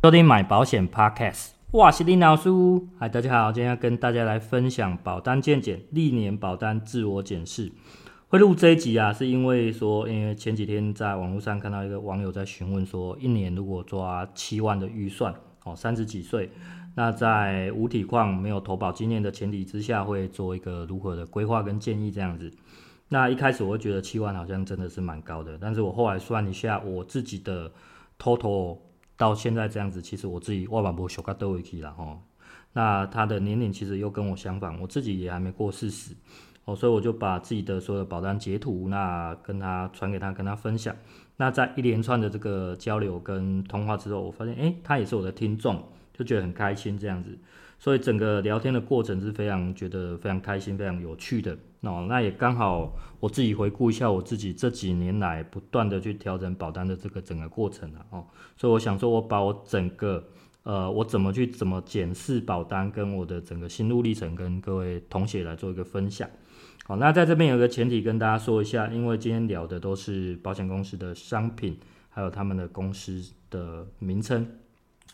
收听买保险 Podcast，我是林老师。嗨，大家好，今天要跟大家来分享保单健检历年保单自我检视。会录这一集啊，是因为说，因为前几天在网络上看到一个网友在询问说，一年如果抓七万的预算，哦，三十几岁，那在无体况、没有投保经验的前提之下，会做一个如何的规划跟建议这样子。那一开始我会觉得七万好像真的是蛮高的，但是我后来算一下我自己的 total。到现在这样子，其实我自己万万不会修改都回去了哈。那他的年龄其实又跟我相反，我自己也还没过四十哦，所以我就把自己的所有的保单截图，那跟他传给他，跟他分享。那在一连串的这个交流跟通话之后，我发现，诶，他也是我的听众，就觉得很开心这样子。所以整个聊天的过程是非常觉得非常开心、非常有趣的哦。那也刚好我自己回顾一下我自己这几年来不断的去调整保单的这个整个过程了哦。所以我想说，我把我整个呃，我怎么去怎么检视保单跟我的整个心路历程，跟各位同学来做一个分享。好，那在这边有个前提跟大家说一下，因为今天聊的都是保险公司的商品，还有他们的公司的名称。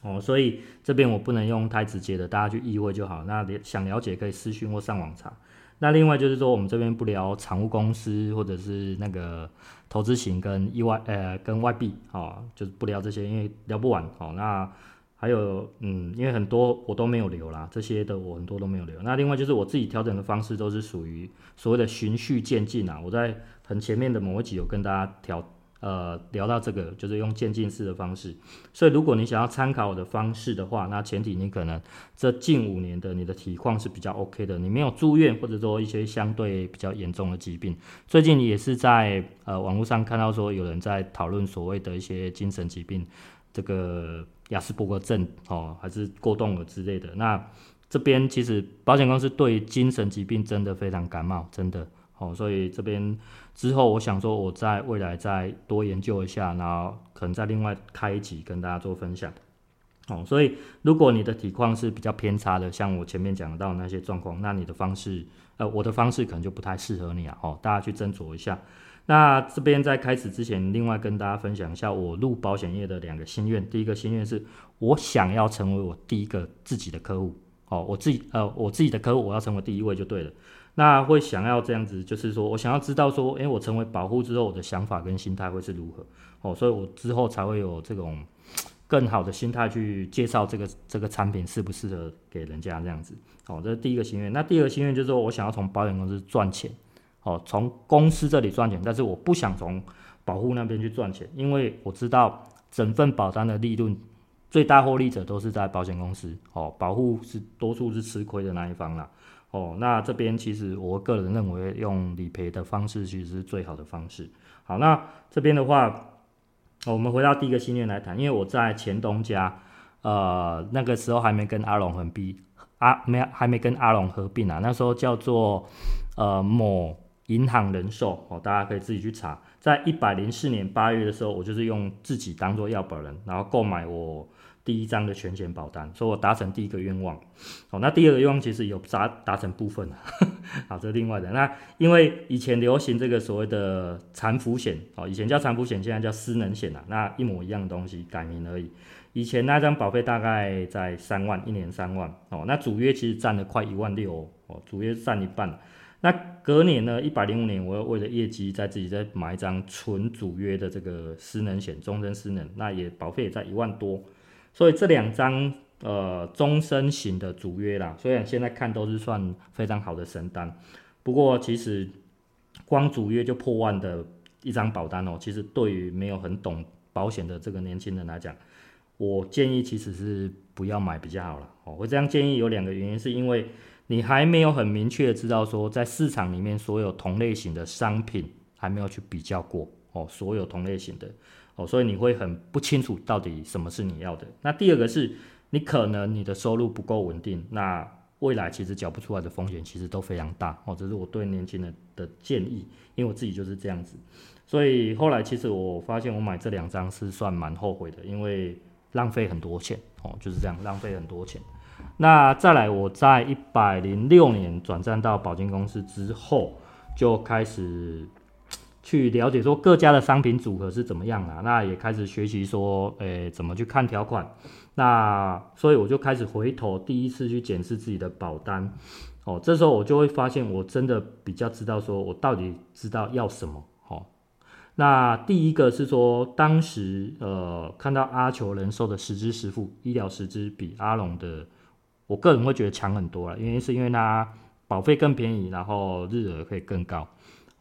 哦，所以这边我不能用太直接的，大家去意会就好。那想了解可以私讯或上网查。那另外就是说，我们这边不聊产物公司或者是那个投资型跟意外呃跟外币，哦，就是不聊这些，因为聊不完。哦，那还有嗯，因为很多我都没有留啦，这些的我很多都没有留。那另外就是我自己调整的方式都是属于所谓的循序渐进啊。我在很前面的某一集有跟大家调。呃，聊到这个就是用渐进式的方式，所以如果你想要参考我的方式的话，那前提你可能这近五年的你的体况是比较 OK 的，你没有住院或者说一些相对比较严重的疾病。最近也是在呃网络上看到说有人在讨论所谓的一些精神疾病，这个亚斯伯格症哦，还是过动了之类的。那这边其实保险公司对精神疾病真的非常感冒，真的。哦，所以这边之后，我想说，我在未来再多研究一下，然后可能再另外开一集跟大家做分享。哦，所以如果你的体况是比较偏差的，像我前面讲到那些状况，那你的方式，呃，我的方式可能就不太适合你啊。哦，大家去斟酌一下。那这边在开始之前，另外跟大家分享一下我入保险业的两个心愿。第一个心愿是我想要成为我第一个自己的客户。哦，我自己，呃，我自己的客户，我要成为第一位就对了。那会想要这样子，就是说我想要知道说，诶，我成为保护之后，我的想法跟心态会是如何哦，所以我之后才会有这种更好的心态去介绍这个这个产品适不适合给人家这样子哦，这是第一个心愿。那第二个心愿就是说我想要从保险公司赚钱哦，从公司这里赚钱，但是我不想从保护那边去赚钱，因为我知道整份保单的利润最大获利者都是在保险公司哦，保护是多数是吃亏的那一方啦。哦，那这边其实我个人认为用理赔的方式其实是最好的方式。好，那这边的话，我们回到第一个心愿来谈，因为我在前东家，呃，那个时候还没跟阿龙合并，阿没还没跟阿龙合并啊，那时候叫做呃某银行人寿哦，大家可以自己去查，在一百零四年八月的时候，我就是用自己当做要保人，然后购买我。第一张的全险保单，所以我达成第一个愿望。好，那第二个愿望其实有达达成部分了。好，这是另外的。那因为以前流行这个所谓的残扶险，哦，以前叫残扶险，现在叫失能险了。那一模一样的东西，改名而已。以前那张保费大概在三万，一年三万。哦，那主约其实占了快一万六哦，主约占一半。那隔年呢，一百零五年，我又为了业绩，在自己再买一张纯主约的这个失能险，终身失能，那也保费也在一万多。所以这两张呃终身型的主约啦，虽然现在看都是算非常好的神单，不过其实光主约就破万的一张保单哦，其实对于没有很懂保险的这个年轻人来讲，我建议其实是不要买比较好了哦。我这样建议有两个原因，是因为你还没有很明确的知道说在市场里面所有同类型的商品还没有去比较过哦，所有同类型的。哦，所以你会很不清楚到底什么是你要的。那第二个是，你可能你的收入不够稳定，那未来其实缴不出来的风险其实都非常大。哦，这是我对年轻人的建议，因为我自己就是这样子。所以后来其实我发现我买这两张是算蛮后悔的，因为浪费很多钱。哦，就是这样浪费很多钱。那再来，我在一百零六年转战到保金公司之后，就开始。去了解说各家的商品组合是怎么样啊，那也开始学习说，诶、怎么去看条款。那所以我就开始回头第一次去检视自己的保单。哦，这时候我就会发现，我真的比较知道说我到底知道要什么。哦，那第一个是说，当时呃看到阿球人寿的十支实付医疗十支比阿龙的，我个人会觉得强很多了，原因是因为它保费更便宜，然后日额可以更高。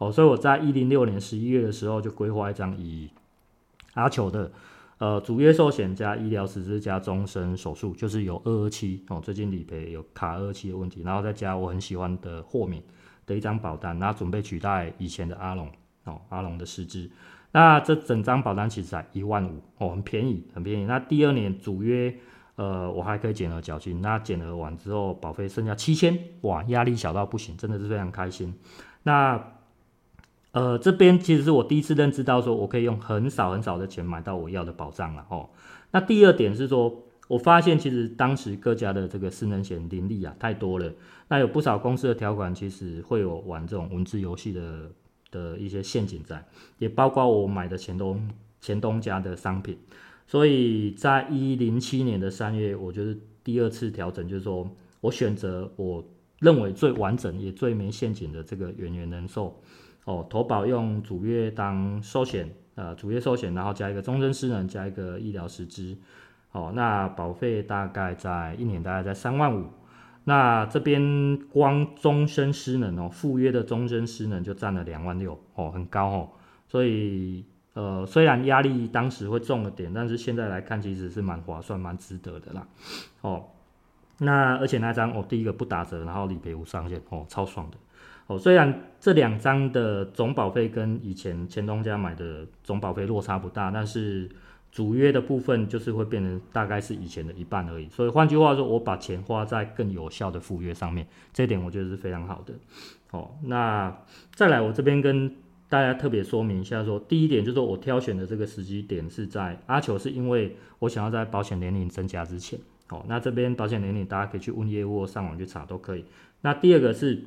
哦，所以我在一零六年十一月的时候就规划一张以阿球的。呃，主约寿险加医疗实支加终身手术，就是有二二七哦，最近理赔有卡二二七的问题，然后再加我很喜欢的豁免的一张保单，然后准备取代以前的阿龙哦，阿龙的实支。那这整张保单其实才一万五哦，很便宜，很便宜。那第二年主约呃，我还可以减额缴清，那减额完之后保费剩下七千，哇，压力小到不行，真的是非常开心。那呃，这边其实是我第一次认知到，说我可以用很少很少的钱买到我要的保障了哦。那第二点是说，我发现其实当时各家的这个失能险林立啊太多了，那有不少公司的条款其实会有玩这种文字游戏的的一些陷阱在，也包括我买的前东前东家的商品。所以在一零七年的三月，我就是第二次调整，就是说我选择我认为最完整也最没陷阱的这个远源人寿。哦，投保用主约当寿险，呃，主约寿险，然后加一个终身失能，加一个医疗实支，哦，那保费大概在一年大概在三万五，那这边光终身失能哦，附约的终身失能就占了两万六，哦，很高哦，所以呃，虽然压力当时会重了点，但是现在来看其实是蛮划算、蛮值得的啦，哦，那而且那张哦，第一个不打折，然后理赔无上限，哦，超爽的。哦，虽然这两张的总保费跟以前前东家买的总保费落差不大，但是主约的部分就是会变成大概是以前的一半而已。所以换句话说，我把钱花在更有效的附约上面，这点我觉得是非常好的。哦，那再来，我这边跟大家特别说明一下说，第一点就是我挑选的这个时机点是在阿球，是因为我想要在保险年龄增加之前。哦，那这边保险年龄大家可以去问业务上网去查都可以。那第二个是。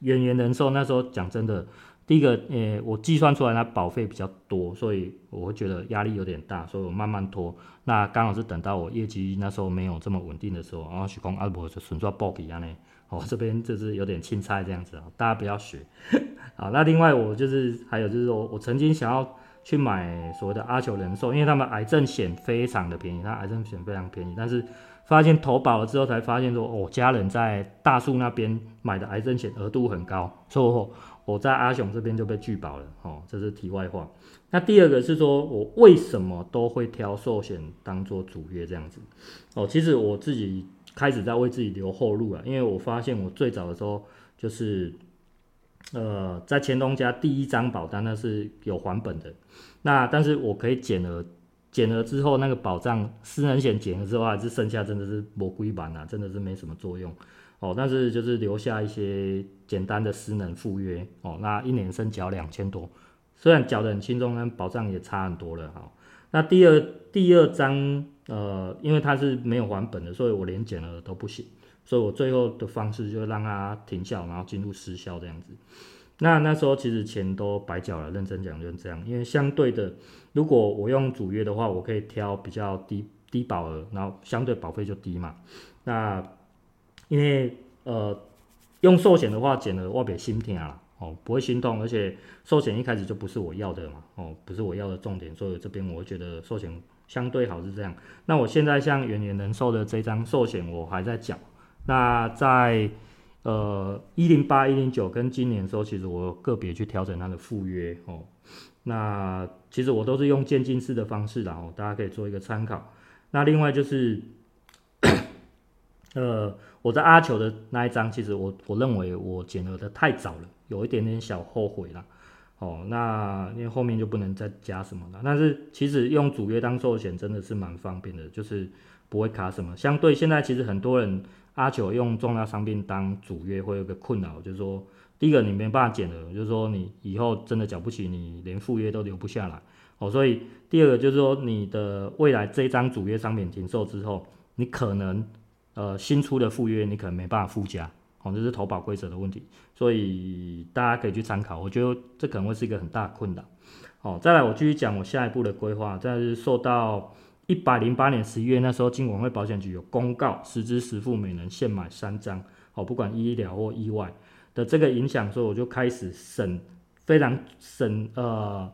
远源人寿那时候讲真的，第一个，呃、欸，我计算出来它保费比较多，所以我会觉得压力有点大，所以我慢慢拖。那刚好是等到我业绩那时候没有这么稳定的时候，然后许工阿伯就纯做暴击啊呢，哦，这边就是有点青菜这样子啊，大家不要学。好，那另外我就是还有就是说我曾经想要去买所谓的阿球人寿，因为他们癌症险非常的便宜，他癌症险非常便宜，但是。发现投保了之后，才发现说，哦，家人在大树那边买的癌症险额度很高，所以我在阿雄这边就被拒保了。哦，这是题外话。那第二个是说，我为什么都会挑寿险当做主约这样子？哦，其实我自己开始在为自己留后路了，因为我发现我最早的时候就是，呃，在前东家第一张保单那是有还本的，那但是我可以减额。减了之后，那个保障失能险减了之后，还是剩下真的是魔鬼版啊，真的是没什么作用哦。但是就是留下一些简单的失能赴约哦，那一年生缴两千多，虽然缴得很轻松，但保障也差很多了哈。那第二第二张呃，因为它是没有还本的，所以我连减了都不行，所以我最后的方式就是让它停效，然后进入失效这样子。那那时候其实钱都白缴了，认真讲就是这样。因为相对的，如果我用主约的话，我可以挑比较低低保额，然后相对保费就低嘛。那因为呃用寿险的话，减了我别心疼啊，哦不会心痛，而且寿险一开始就不是我要的嘛，哦不是我要的重点，所以这边我觉得寿险相对好是这样。那我现在像远源人寿的这张寿险，我还在缴。那在呃，一零八、一零九跟今年的时候，其实我个别去调整它的附约哦。那其实我都是用渐进式的方式的哦，大家可以做一个参考。那另外就是，呃，我在阿球的那一张，其实我我认为我减额的太早了，有一点点小后悔了。哦，那因为后面就不能再加什么了。但是其实用主约当寿险真的是蛮方便的，就是不会卡什么。相对现在其实很多人。阿九用重大伤病当主约会有个困扰，就是说，第一个你没办法减额，就是说你以后真的缴不起，你连副约都留不下来哦。所以第二个就是说，你的未来这张主约商品停售之后，你可能呃新出的副约你可能没办法附加哦，这是投保规则的问题，所以大家可以去参考。我觉得这可能会是一个很大的困扰。哦，再来我继续讲我下一步的规划，再是受到一百零八年十一月那时候，金管会保险局有公告，实支实付每人限买三张，哦，不管医疗或意外的这个影响，所以我就开始审，非常审呃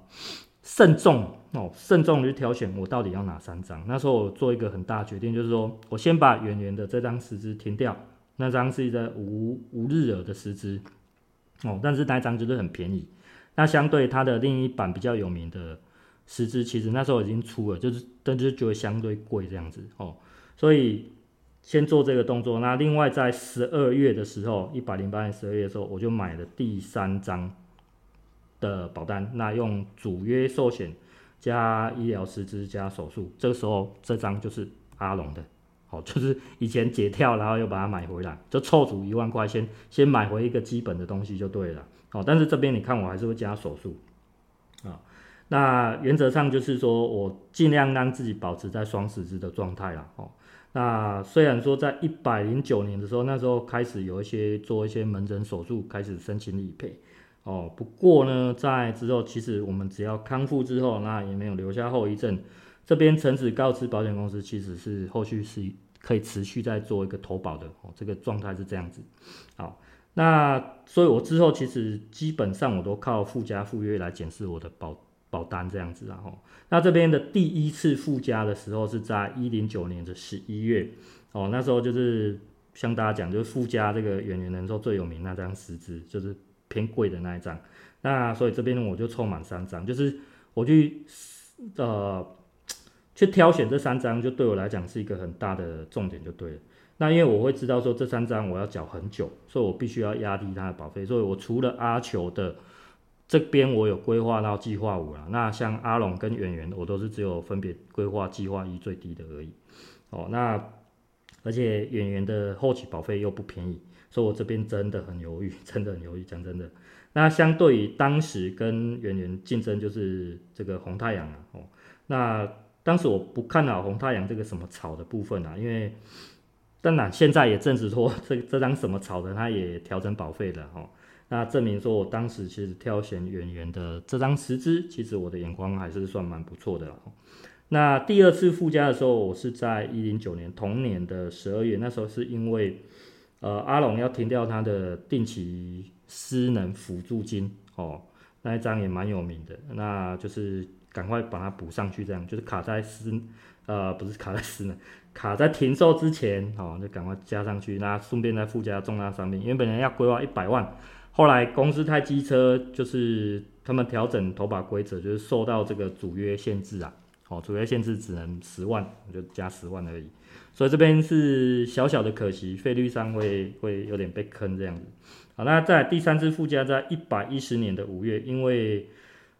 慎重哦，慎重去挑选我到底要哪三张。那时候我做一个很大的决定，就是说我先把远远的这张实支停掉，那张是一个无无日额的实支，哦，但是那张就是很便宜。那相对它的另一版比较有名的十支，其实那时候已经出了，就是但就是就会相对贵这样子哦，所以先做这个动作。那另外在十二月的时候，一百零八年十二月的时候，我就买了第三张的保单，那用主约寿险加医疗十支加手术，这个时候这张就是阿龙的，哦，就是以前解跳，然后又把它买回来，就凑足一万块，先先买回一个基本的东西就对了。哦，但是这边你看，我还是会加手术，啊、那原则上就是说我尽量让自己保持在双十字的状态啦。哦，那虽然说在一百零九年的时候，那时候开始有一些做一些门诊手术，开始申请理赔，哦，不过呢，在之后其实我们只要康复之后，那也没有留下后遗症，这边诚实告知保险公司，其实是后续是可以持续在做一个投保的，哦，这个状态是这样子，好。那所以，我之后其实基本上我都靠附加附约来检视我的保保单这样子，然后，那这边的第一次附加的时候是在一零九年的十一月，哦，那时候就是像大家讲，就是附加这个远远人寿最有名那张十支，就是偏贵的那一张，那所以这边我就凑满三张，就是我去呃去挑选这三张，就对我来讲是一个很大的重点，就对了。那因为我会知道说这三张我要缴很久，所以我必须要压低它的保费。所以我除了阿球的这边我有规划到计划五了，那像阿龙跟远远我都是只有分别规划计划一最低的而已。哦，那而且远远的后期保费又不便宜，所以我这边真的很犹豫，真的很犹豫。讲真的，那相对于当时跟远远竞争就是这个红太阳啊，哦，那当时我不看好红太阳这个什么草的部分啊，因为。当然，现在也证实说，这这张什么草的，它也调整保费了哈。那证明说我当时其实挑选演员的这张十支，其实我的眼光还是算蛮不错的。那第二次附加的时候，我是在一零九年同年的十二月，那时候是因为呃阿龙要停掉他的定期失能辅助金哦，那一张也蛮有名的，那就是赶快把它补上去，这样就是卡在失呃不是卡在失能。卡在停售之前，哦，就赶快加上去，那顺便再附加重大伤病，因为本来要规划一百万，后来公司太机车，就是他们调整投保规则，就是受到这个主约限制啊，哦，主约限制只能十万，我就加十万而已，所以这边是小小的可惜，费率上会会有点被坑这样子。好，那在第三次附加在一百一十年的五月，因为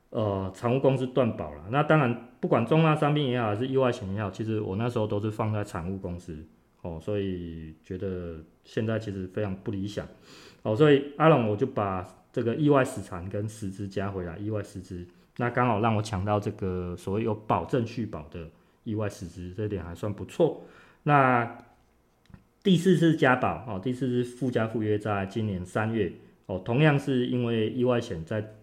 呃，产物公司断保了，那当然不管重大伤病也好，还是意外险也好，其实我那时候都是放在产物公司，哦，所以觉得现在其实非常不理想，哦，所以阿龙我就把这个意外死残跟十支加回来，意外十支，那刚好让我抢到这个所谓有保证续保的意外十支，这点还算不错。那第四次加保，哦，第四次附加附约在今年三月，哦，同样是因为意外险在。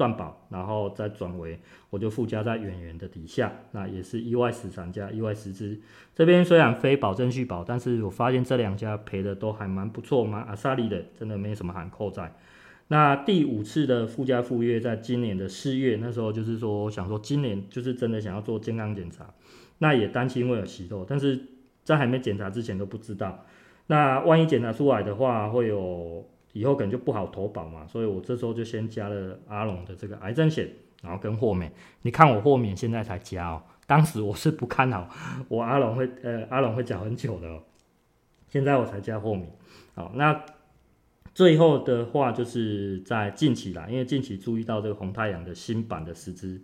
断保，然后再转为，我就附加在远远的底下，那也是意外死伤加意外失之。这边虽然非保证续保，但是我发现这两家赔的都还蛮不错，蛮阿萨利的，真的没什么喊扣在。那第五次的附加附约，在今年的四月，那时候就是说，想说今年就是真的想要做健康检查，那也担心会有息肉，但是在还没检查之前都不知道，那万一检查出来的话，会有。以后可能就不好投保嘛，所以我这时候就先加了阿龙的这个癌症险，然后跟豁免。你看我豁免现在才加哦，当时我是不看好我阿龙会呃阿龙会缴很久的哦，现在我才加豁免。好，那最后的话就是在近期啦，因为近期注意到这个红太阳的新版的十支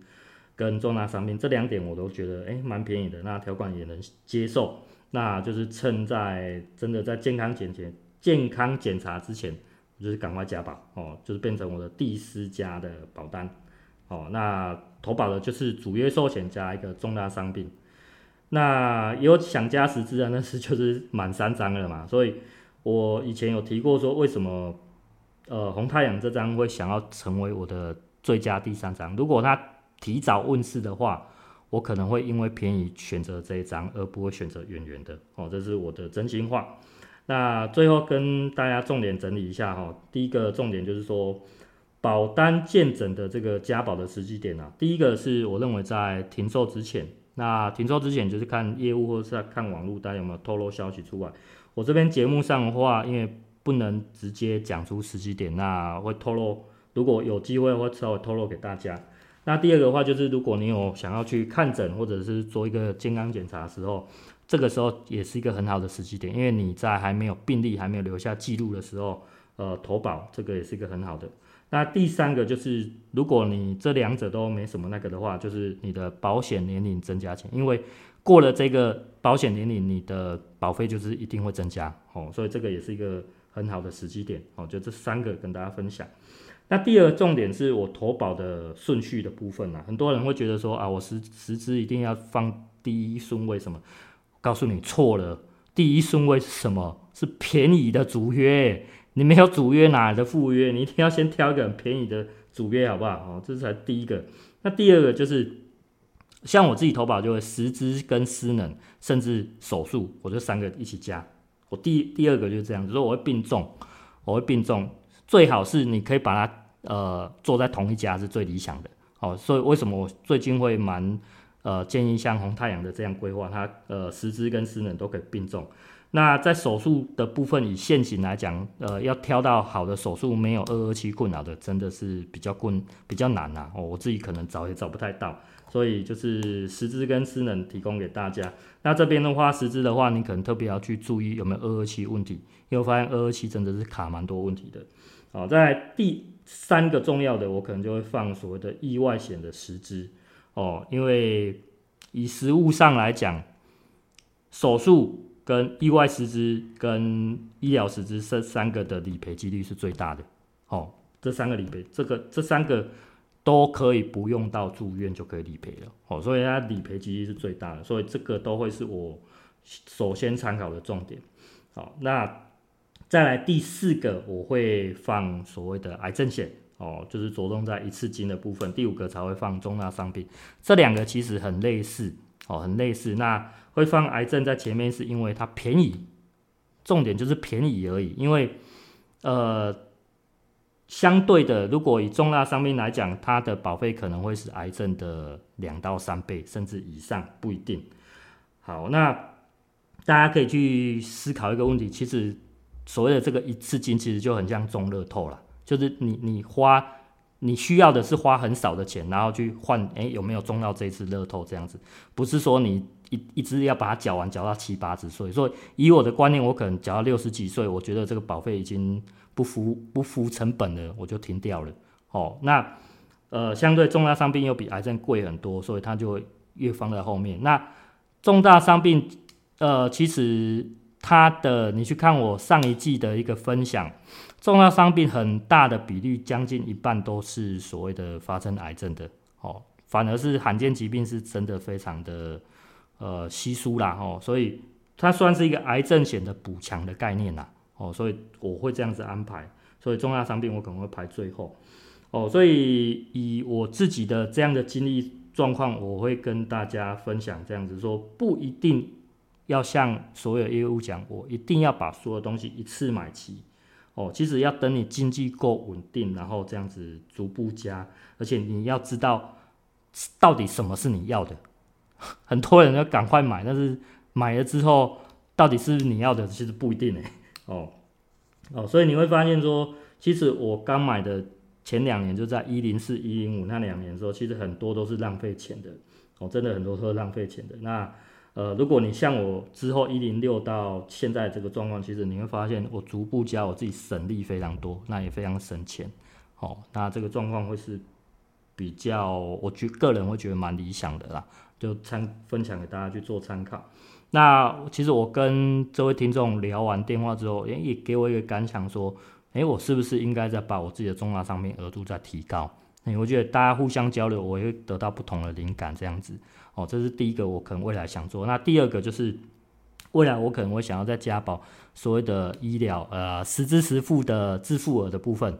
跟重大伤病这两点我都觉得诶蛮便宜的，那条款也能接受，那就是趁在真的在健康检检健康检查之前。就是赶快加保哦，就是变成我的第四家的保单哦。那投保的就是主约寿险加一个重大伤病。那有想加十支的，那是就是满三张了嘛。所以我以前有提过说，为什么呃红太阳这张会想要成为我的最佳第三张？如果他提早问世的话，我可能会因为便宜选择这一张，而不会选择圆圆的哦，这是我的真心话。那最后跟大家重点整理一下哈，第一个重点就是说，保单健诊的这个加保的时机点啊，第一个是我认为在停售之前，那停售之前就是看业务或者是看网络，大家有没有透露消息出来。我这边节目上的话，因为不能直接讲出时机点，那会透露，如果有机会会稍微透露给大家。那第二个的话就是，如果你有想要去看诊或者是做一个健康检查的时候，这个时候也是一个很好的时机点，因为你在还没有病历、还没有留下记录的时候，呃，投保这个也是一个很好的。那第三个就是，如果你这两者都没什么那个的话，就是你的保险年龄增加前，因为过了这个保险年龄，你的保费就是一定会增加哦，所以这个也是一个很好的时机点哦。就这三个跟大家分享。那第二重点是我投保的顺序的部分啊，很多人会觉得说啊，我实实支一定要放第一顺位什么？告诉你错了，第一顺位是什么？是便宜的主约，你没有主约哪来的副约？你一定要先挑一个很便宜的主约，好不好？哦，这才第一个。那第二个就是像我自己投保就会实支跟失能，甚至手术，我这三个一起加。我第第二个就是这样子，说我会并重，我会并重。最好是你可以把它呃做在同一家是最理想的哦，所以为什么我最近会蛮呃建议像红太阳的这样规划，它呃实支跟失能都可以并重。那在手术的部分，以现行来讲，呃要挑到好的手术没有二二七困扰的，真的是比较困比较难呐、哦，我自己可能找也找不太到，所以就是实支跟失能提供给大家。那这边的话，实支的话，你可能特别要去注意有没有二二七问题，因为我发现二二七真的是卡蛮多问题的。好，在第三个重要的，我可能就会放所谓的意外险的实支哦，因为以实务上来讲，手术跟意外实支跟医疗实支这三个的理赔几率是最大的哦。这三个理赔，这个这三个都可以不用到住院就可以理赔了哦，所以它理赔几率是最大的，所以这个都会是我首先参考的重点。好，那。再来第四个，我会放所谓的癌症险哦，就是着重在一次金的部分。第五个才会放重大伤病，这两个其实很类似哦，很类似。那会放癌症在前面，是因为它便宜，重点就是便宜而已。因为呃，相对的，如果以重大伤病来讲，它的保费可能会是癌症的两到三倍，甚至以上，不一定。好，那大家可以去思考一个问题，其实。所谓的这个一次金其实就很像中乐透了，就是你你花你需要的是花很少的钱，然后去换诶有没有中到这次乐透这样子，不是说你一一直要把它缴完缴到七八十岁。所以以我的观念，我可能缴到六十几岁，我觉得这个保费已经不符不符成本了，我就停掉了。哦，那呃相对重大伤病又比癌症贵很多，所以它就会越放在后面。那重大伤病呃其实。它的，你去看我上一季的一个分享，重大伤病很大的比率，将近一半都是所谓的发生癌症的哦，反而是罕见疾病是真的非常的呃稀疏啦哦，所以它算是一个癌症险的补强的概念啦哦，所以我会这样子安排，所以重大伤病我可能会排最后哦，所以以我自己的这样的经历状况，我会跟大家分享这样子说，不一定。要向所有业务讲，我一定要把所有东西一次买齐哦。其实要等你经济够稳定，然后这样子逐步加，而且你要知道到底什么是你要的。很多人要赶快买，但是买了之后到底是不是你要的，其实不一定。哦哦，所以你会发现说，其实我刚买的前两年就在一零四一零五那两年的时候，其实很多都是浪费钱的哦，真的很多都是浪费钱的。那呃，如果你像我之后一零六到现在这个状况，其实你会发现我逐步加，我自己省力非常多，那也非常省钱。好、哦，那这个状况会是比较，我觉个人会觉得蛮理想的啦，就参分享给大家去做参考。那其实我跟这位听众聊完电话之后，也给我一个感想，说，哎，我是不是应该再把我自己的重大上面额度再提高？我觉得大家互相交流，我也会得到不同的灵感，这样子。哦，这是第一个，我可能未来想做。那第二个就是，未来我可能会想要再加保所谓的医疗呃实支实付的自付额的部分。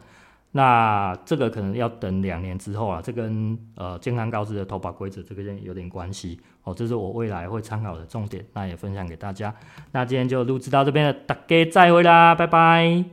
那这个可能要等两年之后啊，这跟呃健康告知的投保规则这个有点关系哦，这是我未来会参考的重点，那也分享给大家。那今天就录制到这边了，大家再会啦，拜拜。